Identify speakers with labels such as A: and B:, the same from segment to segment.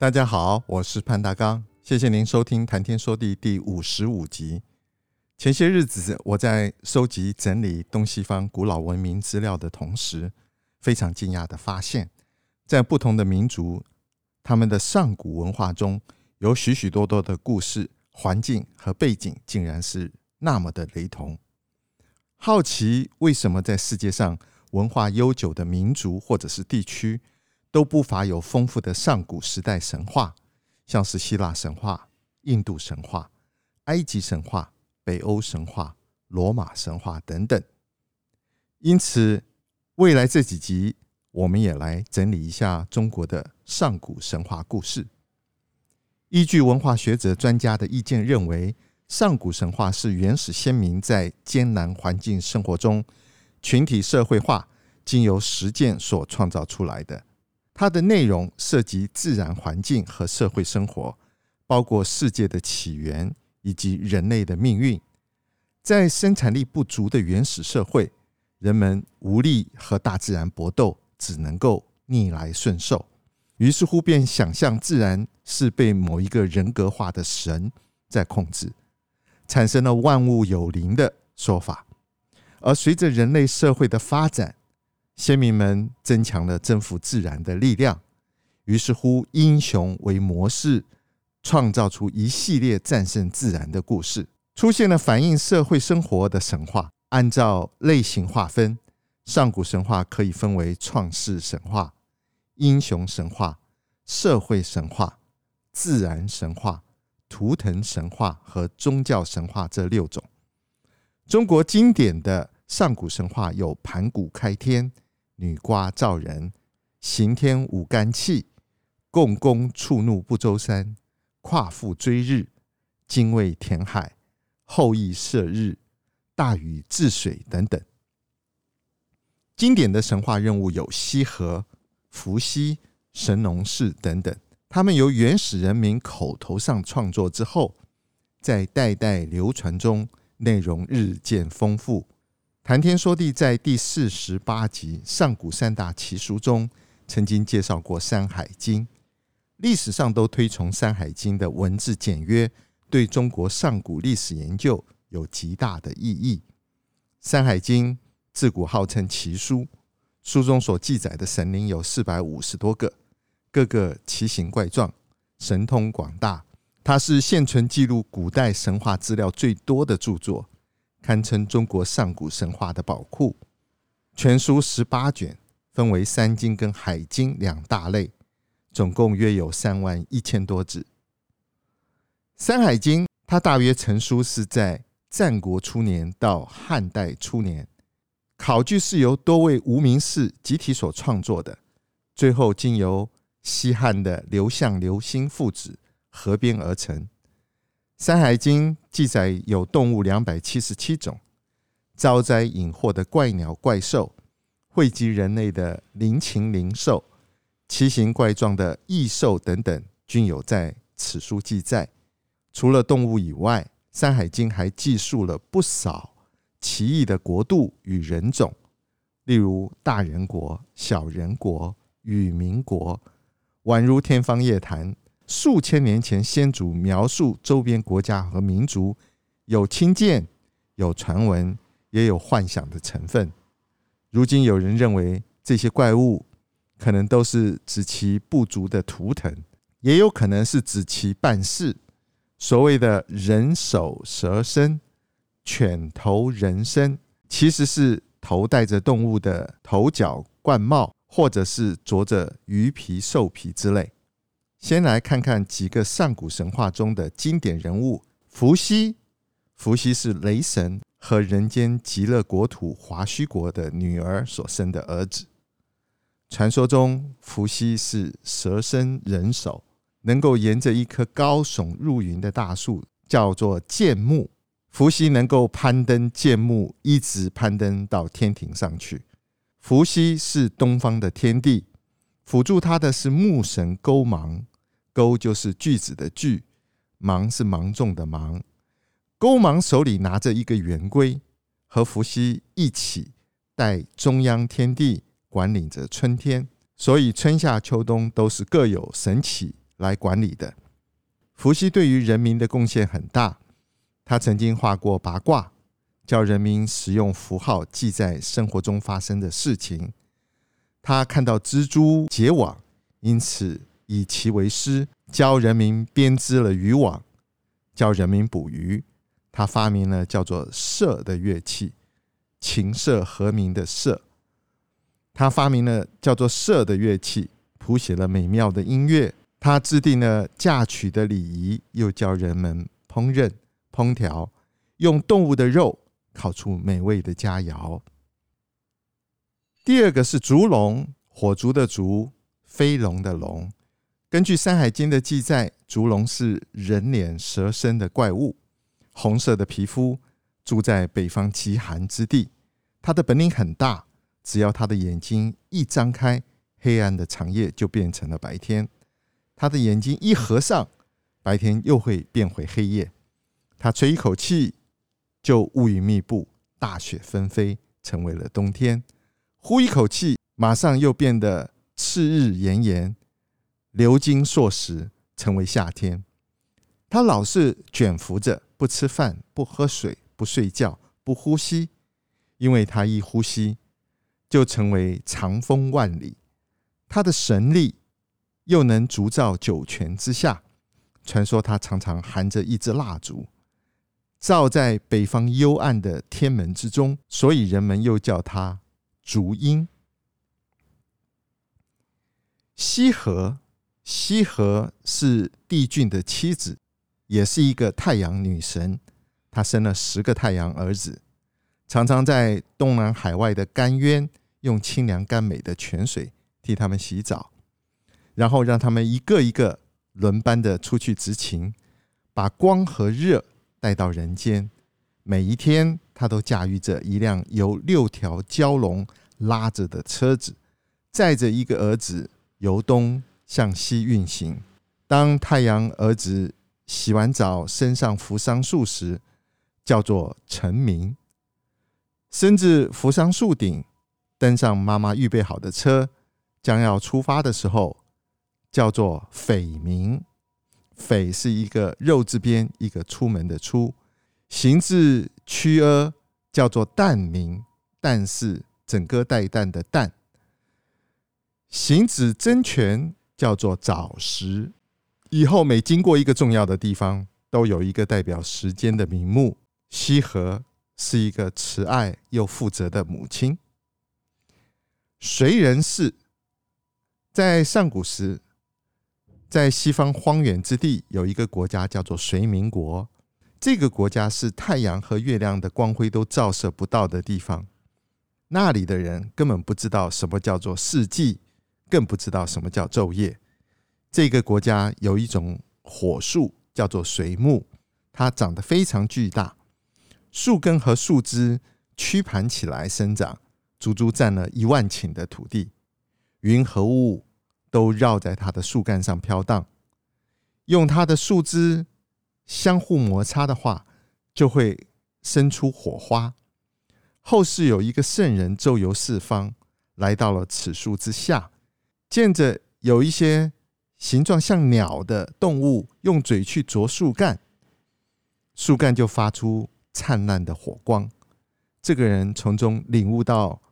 A: 大家好，我是潘大刚，谢谢您收听《谈天说地》第五十五集。前些日子，我在收集整理东西方古老文明资料的同时，非常惊讶地发现，在不同的民族，他们的上古文化中有许许多多的故事、环境和背景，竟然是那么的雷同。好奇为什么在世界上文化悠久的民族或者是地区，都不乏有丰富的上古时代神话，像是希腊神话、印度神话、埃及神话、北欧神话、罗马神话等等。因此，未来这几集我们也来整理一下中国的上古神话故事。依据文化学者专家的意见认为，上古神话是原始先民在艰难环境生活中群体社会化，经由实践所创造出来的。它的内容涉及自然环境和社会生活，包括世界的起源以及人类的命运。在生产力不足的原始社会，人们无力和大自然搏斗，只能够逆来顺受。于是乎，便想象自然是被某一个人格化的神在控制，产生了万物有灵的说法。而随着人类社会的发展，先民们增强了征服自然的力量，于是乎，英雄为模式，创造出一系列战胜自然的故事，出现了反映社会生活的神话。按照类型划分，上古神话可以分为创世神话、英雄神话、社会神话、自然神话、图腾神话和宗教神话这六种。中国经典的上古神话有盘古开天。女娲造人，刑天舞干气，共工触怒不周山，夸父追日，精卫填海，后羿射日，大禹治水等等。经典的神话任务有羲和、伏羲、神农氏等等，他们由原始人民口头上创作之后，在代代流传中，内容日渐丰富。谈天说地，在第四十八集《上古三大奇书》中，曾经介绍过《山海经》。历史上都推崇《山海经》的文字简约，对中国上古历史研究有极大的意义。《山海经》自古号称奇书，书中所记载的神灵有四百五十多个，各个奇形怪状，神通广大。它是现存记录古代神话资料最多的著作。堪称中国上古神话的宝库。全书十八卷，分为山经跟海经两大类，总共约有三万一千多字。《山海经》它大约成书是在战国初年到汉代初年，考据是由多位无名氏集体所创作的，最后经由西汉的刘向、刘歆父子合编而成。《山海经》记载有动物两百七十七种，招灾引祸的怪鸟怪兽，惠及人类的灵禽灵兽，奇形怪状的异兽等等，均有在此书记载。除了动物以外，《山海经》还记述了不少奇异的国度与人种，例如大人国、小人国、与民国，宛如天方夜谭。数千年前，先祖描述周边国家和民族，有亲见，有传闻，也有幻想的成分。如今有人认为，这些怪物可能都是指其部族的图腾，也有可能是指其办事。所谓的人首蛇身、犬头人身，其实是头戴着动物的头角冠帽，或者是着着鱼皮兽皮之类。先来看看几个上古神话中的经典人物：伏羲。伏羲是雷神和人间极乐国土华胥国的女儿所生的儿子。传说中，伏羲是蛇身人首，能够沿着一棵高耸入云的大树，叫做箭木。伏羲能够攀登箭木，一直攀登到天庭上去。伏羲是东方的天帝，辅助他的是木神勾芒。勾就是锯子的锯，芒是芒种的芒。勾芒手里拿着一个圆规，和伏羲一起代中央天地管理着春天，所以春夏秋冬都是各有神祇来管理的。伏羲对于人民的贡献很大。他曾经画过八卦，教人民使用符号记载生活中发生的事情。他看到蜘蛛结网，因此以其为师，教人民编织了渔网，教人民捕鱼。他发明了叫做瑟的乐器，琴瑟和鸣的瑟。他发明了叫做瑟的乐器，谱写了美妙的音乐。他制定了嫁娶的礼仪，又教人们烹饪。烹调，用动物的肉烤出美味的佳肴。第二个是烛龙，火烛的烛，飞龙的龙。根据《山海经》的记载，烛龙是人脸蛇身的怪物，红色的皮肤，住在北方极寒之地。它的本领很大，只要它的眼睛一张开，黑暗的长夜就变成了白天；它的眼睛一合上，白天又会变回黑夜。他吹一口气，就乌云密布，大雪纷飞，成为了冬天；呼一口气，马上又变得赤日炎炎，流金硕石，成为夏天。他老是卷伏着，不吃饭，不喝水，不睡觉，不呼吸，因为他一呼吸，就成为长风万里。他的神力又能烛照九泉之下。传说他常常含着一支蜡烛。照在北方幽暗的天门之中，所以人们又叫他烛音。西河，羲和是帝俊的妻子，也是一个太阳女神。她生了十个太阳儿子，常常在东南海外的甘渊用清凉甘美的泉水替他们洗澡，然后让他们一个一个轮班的出去执勤，把光和热。带到人间，每一天他都驾驭着一辆由六条蛟龙拉着的车子，载着一个儿子由东向西运行。当太阳儿子洗完澡，身上扶桑树时，叫做晨鸣；身至扶桑树顶，登上妈妈预备好的车，将要出发的时候，叫做匪鸣。匪是一个肉字边，一个出门的出，行字曲阿，叫做旦鸣。旦是整个带旦的旦。行止真诠叫做早时。以后每经过一个重要的地方，都有一个代表时间的名目。羲和是一个慈爱又负责的母亲。燧人氏在上古时。在西方荒远之地，有一个国家叫做燧民国。这个国家是太阳和月亮的光辉都照射不到的地方。那里的人根本不知道什么叫做四季，更不知道什么叫昼夜。这个国家有一种火树，叫做水木，它长得非常巨大，树根和树枝曲盘起来生长，足足占了一万顷的土地。云和雾。都绕在它的树干上飘荡，用它的树枝相互摩擦的话，就会生出火花。后世有一个圣人周游四方，来到了此树之下，见着有一些形状像鸟的动物用嘴去啄树干，树干就发出灿烂的火光。这个人从中领悟到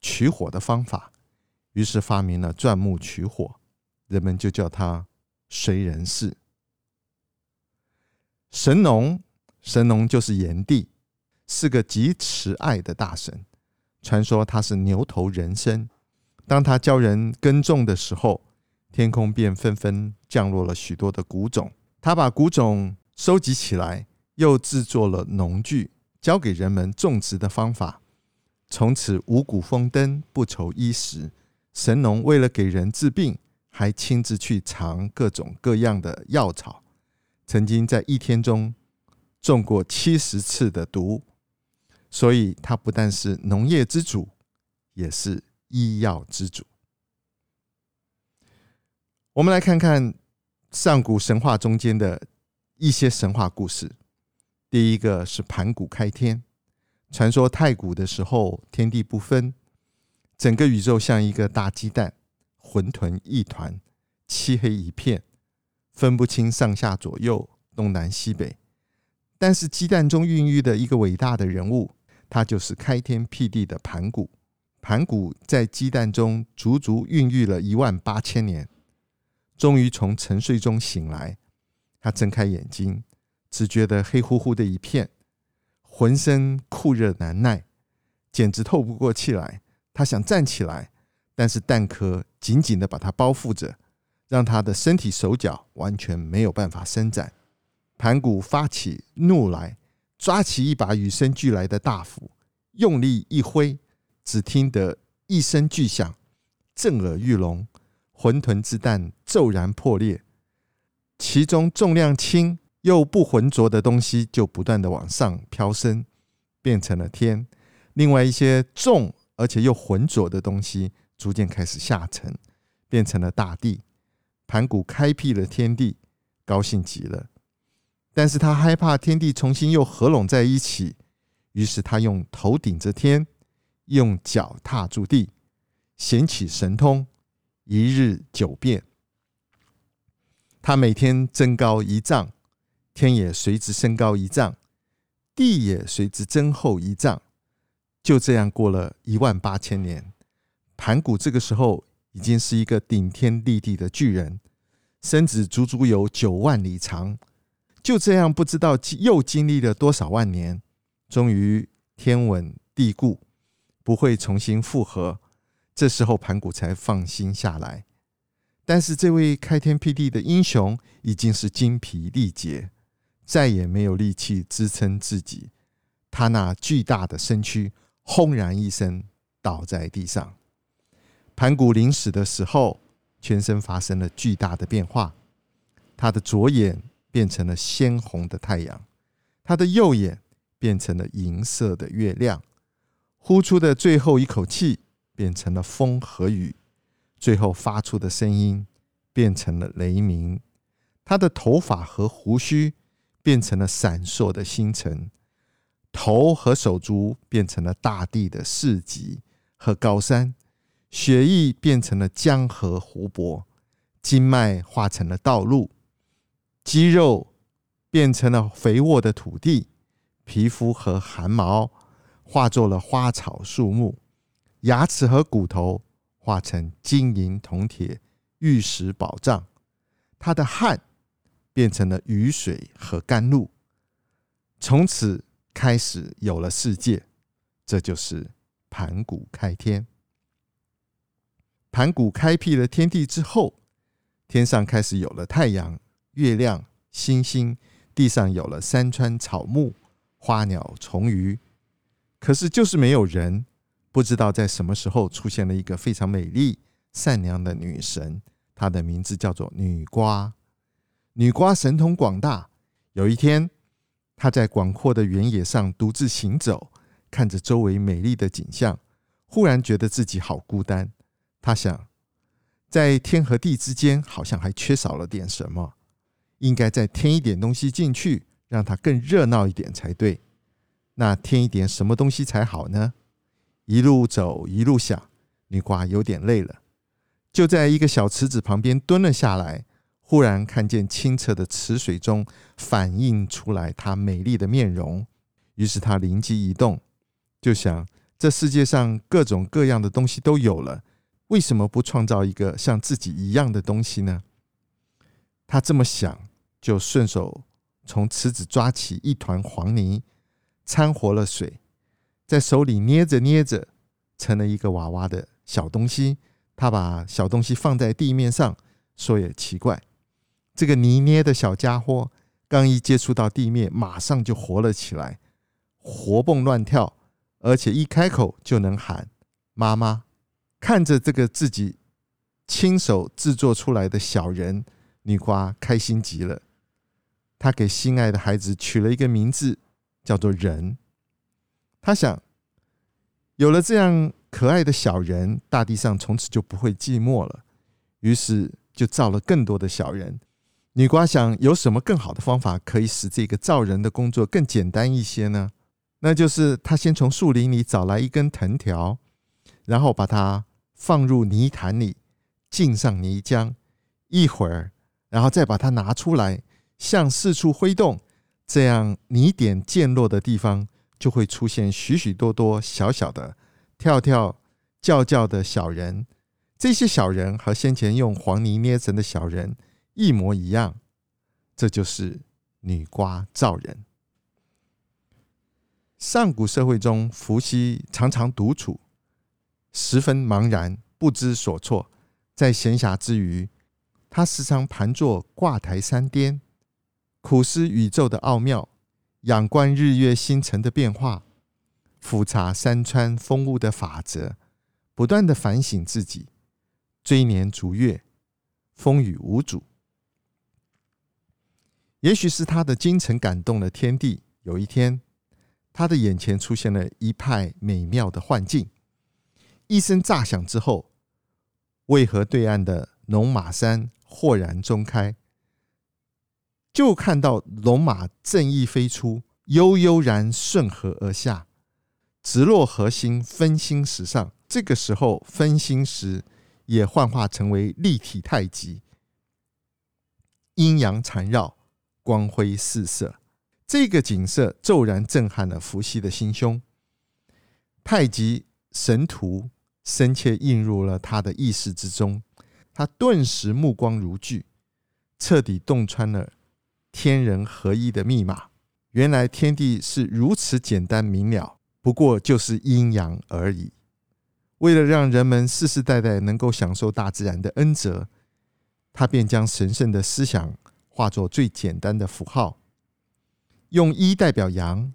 A: 取火的方法。于是发明了钻木取火，人们就叫他燧人氏。神农，神农就是炎帝，是个极慈爱的大神。传说他是牛头人身。当他教人耕种的时候，天空便纷纷降落了许多的谷种。他把谷种收集起来，又制作了农具，教给人们种植的方法。从此五谷丰登，不愁衣食。神农为了给人治病，还亲自去尝各种各样的药草，曾经在一天中中过七十次的毒，所以他不但是农业之主，也是医药之主。我们来看看上古神话中间的一些神话故事。第一个是盘古开天。传说太古的时候，天地不分，整个宇宙像一个大鸡蛋，混沌一团，漆黑一片，分不清上下左右、东南西北。但是鸡蛋中孕育的一个伟大的人物，他就是开天辟地的盘古。盘古在鸡蛋中足足孕育了一万八千年，终于从沉睡中醒来。他睁开眼睛，只觉得黑乎乎的一片。浑身酷热难耐，简直透不过气来。他想站起来，但是蛋壳紧紧的把他包覆着，让他的身体手脚完全没有办法伸展。盘古发起怒来，抓起一把与生俱来的大斧，用力一挥，只听得一声巨响，震耳欲聋，混沌之蛋骤然破裂，其中重量轻。又不浑浊的东西就不断的往上飘升，变成了天；另外一些重而且又浑浊的东西逐渐开始下沉，变成了大地。盘古开辟了天地，高兴极了。但是他害怕天地重新又合拢在一起，于是他用头顶着天，用脚踏住地，显起神通，一日九变。他每天增高一丈。天也随之升高一丈，地也随之增厚一丈，就这样过了一万八千年。盘古这个时候已经是一个顶天立地的巨人，身子足足有九万里长。就这样，不知道又经历了多少万年，终于天稳地固，不会重新复合。这时候，盘古才放心下来。但是，这位开天辟地的英雄已经是精疲力竭。再也没有力气支撑自己，他那巨大的身躯轰然一声倒在地上。盘古临死的时候，全身发生了巨大的变化，他的左眼变成了鲜红的太阳，他的右眼变成了银色的月亮，呼出的最后一口气变成了风和雨，最后发出的声音变成了雷鸣，他的头发和胡须。变成了闪烁的星辰，头和手足变成了大地的市集和高山，血液变成了江河湖泊，经脉化成了道路，肌肉变成了肥沃的土地，皮肤和汗毛化作了花草树木，牙齿和骨头化成金银铜铁玉石宝藏，他的汗。变成了雨水和甘露，从此开始有了世界，这就是盘古开天。盘古开辟了天地之后，天上开始有了太阳、月亮、星星，地上有了山川草木、花鸟虫鱼。可是就是没有人，不知道在什么时候出现了一个非常美丽、善良的女神，她的名字叫做女娲。女娲神通广大。有一天，她在广阔的原野上独自行走，看着周围美丽的景象，忽然觉得自己好孤单。她想，在天和地之间，好像还缺少了点什么，应该再添一点东西进去，让它更热闹一点才对。那添一点什么东西才好呢？一路走，一路想，女娲有点累了，就在一个小池子旁边蹲了下来。忽然看见清澈的池水中反映出来她美丽的面容，于是她灵机一动，就想：这世界上各种各样的东西都有了，为什么不创造一个像自己一样的东西呢？她这么想，就顺手从池子抓起一团黄泥，掺和了水，在手里捏着捏着，成了一个娃娃的小东西。他把小东西放在地面上，说也奇怪。这个泥捏的小家伙，刚一接触到地面，马上就活了起来，活蹦乱跳，而且一开口就能喊“妈妈”，看着这个自己亲手制作出来的小人，女娲开心极了。她给心爱的孩子取了一个名字，叫做人。他想，有了这样可爱的小人，大地上从此就不会寂寞了。于是就造了更多的小人。女娲想，有什么更好的方法可以使这个造人的工作更简单一些呢？那就是她先从树林里找来一根藤条，然后把它放入泥潭里，浸上泥浆，一会儿，然后再把它拿出来，向四处挥动，这样泥点溅落的地方就会出现许许多多小小的、跳跳、叫叫的小人。这些小人和先前用黄泥捏成的小人一模一样，这就是女娲造人。上古社会中，伏羲常常独处，十分茫然，不知所措。在闲暇之余，他时常盘坐卦台山巅，苦思宇宙的奥妙，仰观日月星辰的变化，俯察山川风物的法则，不断的反省自己，追年逐月，风雨无阻。也许是他的精神感动了天地，有一天。他的眼前出现了一派美妙的幻境，一声炸响之后，渭河对岸的龙马山豁然中开，就看到龙马正翼飞出，悠悠然顺河而下，直落河心分心石上。这个时候，分心石也幻化成为立体太极，阴阳缠绕，光辉四射。这个景色骤然震撼了伏羲的心胸，太极神图深切映入了他的意识之中，他顿时目光如炬，彻底洞穿了天人合一的密码。原来天地是如此简单明了，不过就是阴阳而已。为了让人们世世代代能够享受大自然的恩泽，他便将神圣的思想化作最简单的符号。用一代表阳，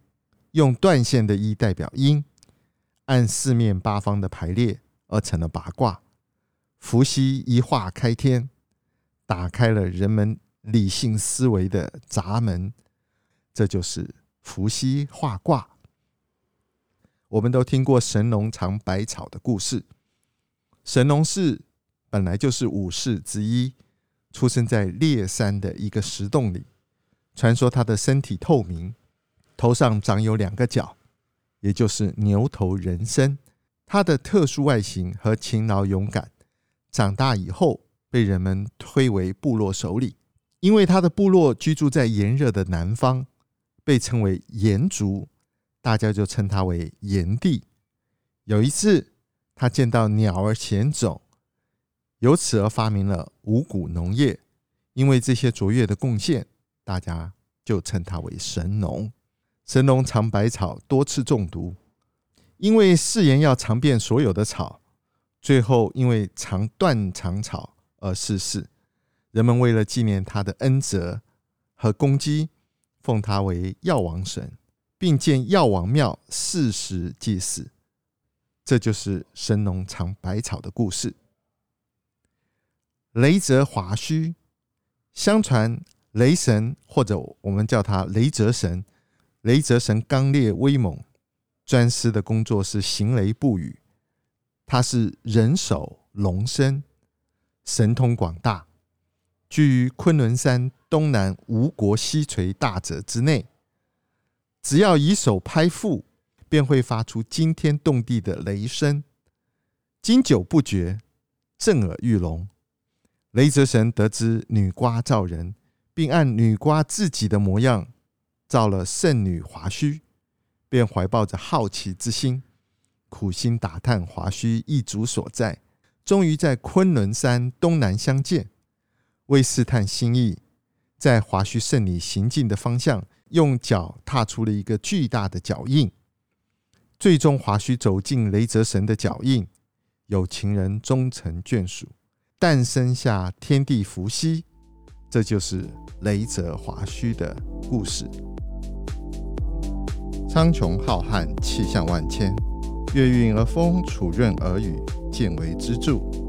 A: 用断线的一代表阴，按四面八方的排列而成了八卦。伏羲一画开天，打开了人们理性思维的闸门。这就是伏羲画卦。我们都听过神农尝百草的故事。神农氏本来就是五士之一，出生在烈山的一个石洞里。传说他的身体透明，头上长有两个角，也就是牛头人身。他的特殊外形和勤劳勇敢，长大以后被人们推为部落首领。因为他的部落居住在炎热的南方，被称为炎族，大家就称他为炎帝。有一次，他见到鸟儿衔种，由此而发明了五谷农业。因为这些卓越的贡献。大家就称他为神农。神农尝百草，多次中毒，因为誓言要尝遍所有的草，最后因为尝断肠草而逝世。人们为了纪念他的恩泽和功绩，奉他为药王神，并建药王庙四时祭祀。这就是神农尝百草的故事。雷泽华胥，相传。雷神，或者我们叫他雷泽神。雷泽神刚烈威猛，专司的工作是行雷布雨。他是人首龙身，神通广大，居于昆仑山东南吴国西垂大泽之内。只要以手拍腹，便会发出惊天动地的雷声，经久不绝，震耳欲聋。雷泽神得知女娲造人。并按女娲自己的模样造了圣女华胥，便怀抱着好奇之心，苦心打探华胥一族所在，终于在昆仑山东南相见。为试探心意，在华胥圣女行进的方向，用脚踏出了一个巨大的脚印。最终，华胥走进雷泽神的脚印，有情人终成眷属，诞生下天地伏羲。这就是雷泽华胥的故事。苍穹浩瀚，气象万千，月韵而风，楚润而雨，见为之助。